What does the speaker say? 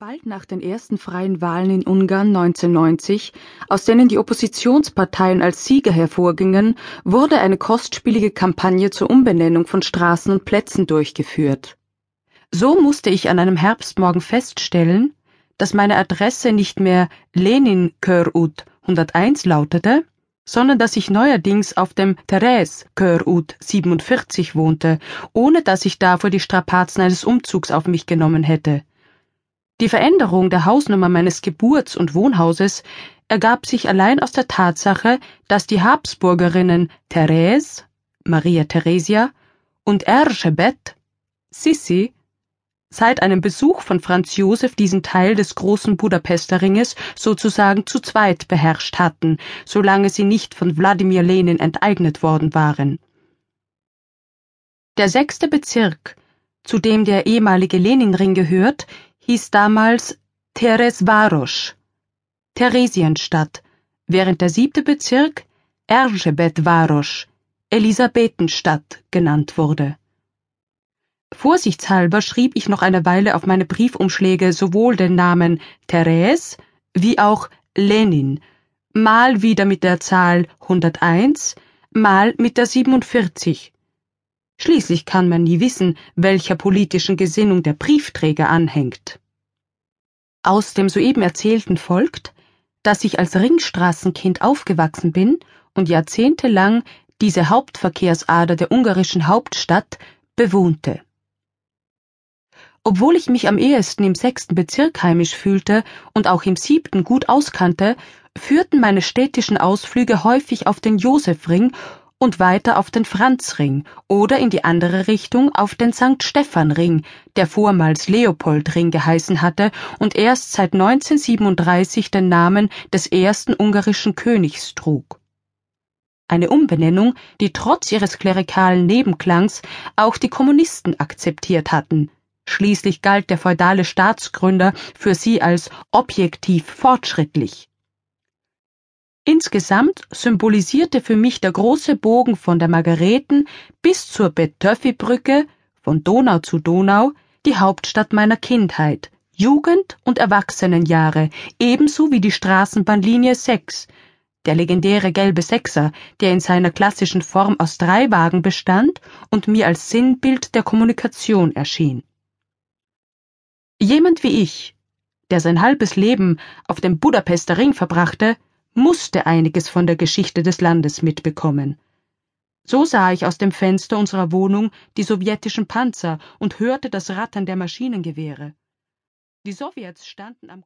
Bald nach den ersten freien Wahlen in Ungarn 1990, aus denen die Oppositionsparteien als Sieger hervorgingen, wurde eine kostspielige Kampagne zur Umbenennung von Straßen und Plätzen durchgeführt. So musste ich an einem Herbstmorgen feststellen, dass meine Adresse nicht mehr Lenin Körut 101 lautete, sondern dass ich neuerdings auf dem Therese Körut 47 wohnte, ohne dass ich davor die Strapazen eines Umzugs auf mich genommen hätte. Die Veränderung der Hausnummer meines Geburts- und Wohnhauses ergab sich allein aus der Tatsache, dass die Habsburgerinnen Therese, Maria Theresia und Erzsébet, Sissi, seit einem Besuch von Franz Josef diesen Teil des großen Budapester Ringes sozusagen zu zweit beherrscht hatten, solange sie nicht von Wladimir Lenin enteignet worden waren. Der sechste Bezirk, zu dem der ehemalige Leninring gehört, hieß damals Teresvarosch, Theresienstadt, während der siebte Bezirk Erzsébetváros, Elisabethenstadt genannt wurde. Vorsichtshalber schrieb ich noch eine Weile auf meine Briefumschläge sowohl den Namen Therese wie auch Lenin, mal wieder mit der Zahl 101, mal mit der 47. Schließlich kann man nie wissen, welcher politischen Gesinnung der Briefträger anhängt. Aus dem soeben Erzählten folgt, dass ich als Ringstraßenkind aufgewachsen bin und jahrzehntelang diese Hauptverkehrsader der ungarischen Hauptstadt bewohnte. Obwohl ich mich am ehesten im sechsten Bezirk heimisch fühlte und auch im siebten gut auskannte, führten meine städtischen Ausflüge häufig auf den Josefring und weiter auf den Franzring oder in die andere Richtung auf den St. Stephanring, der vormals Leopoldring geheißen hatte und erst seit 1937 den Namen des ersten ungarischen Königs trug. Eine Umbenennung, die trotz ihres klerikalen Nebenklangs auch die Kommunisten akzeptiert hatten. Schließlich galt der feudale Staatsgründer für sie als objektiv fortschrittlich. Insgesamt symbolisierte für mich der große Bogen von der Margareten bis zur Betöffi-Brücke, von Donau zu Donau, die Hauptstadt meiner Kindheit, Jugend und Erwachsenenjahre, ebenso wie die Straßenbahnlinie 6, der legendäre gelbe Sechser, der in seiner klassischen Form aus drei Wagen bestand und mir als Sinnbild der Kommunikation erschien. Jemand wie ich, der sein halbes Leben auf dem Budapester Ring verbrachte, musste einiges von der Geschichte des Landes mitbekommen. So sah ich aus dem Fenster unserer Wohnung die sowjetischen Panzer und hörte das Rattern der Maschinengewehre. Die Sowjets standen am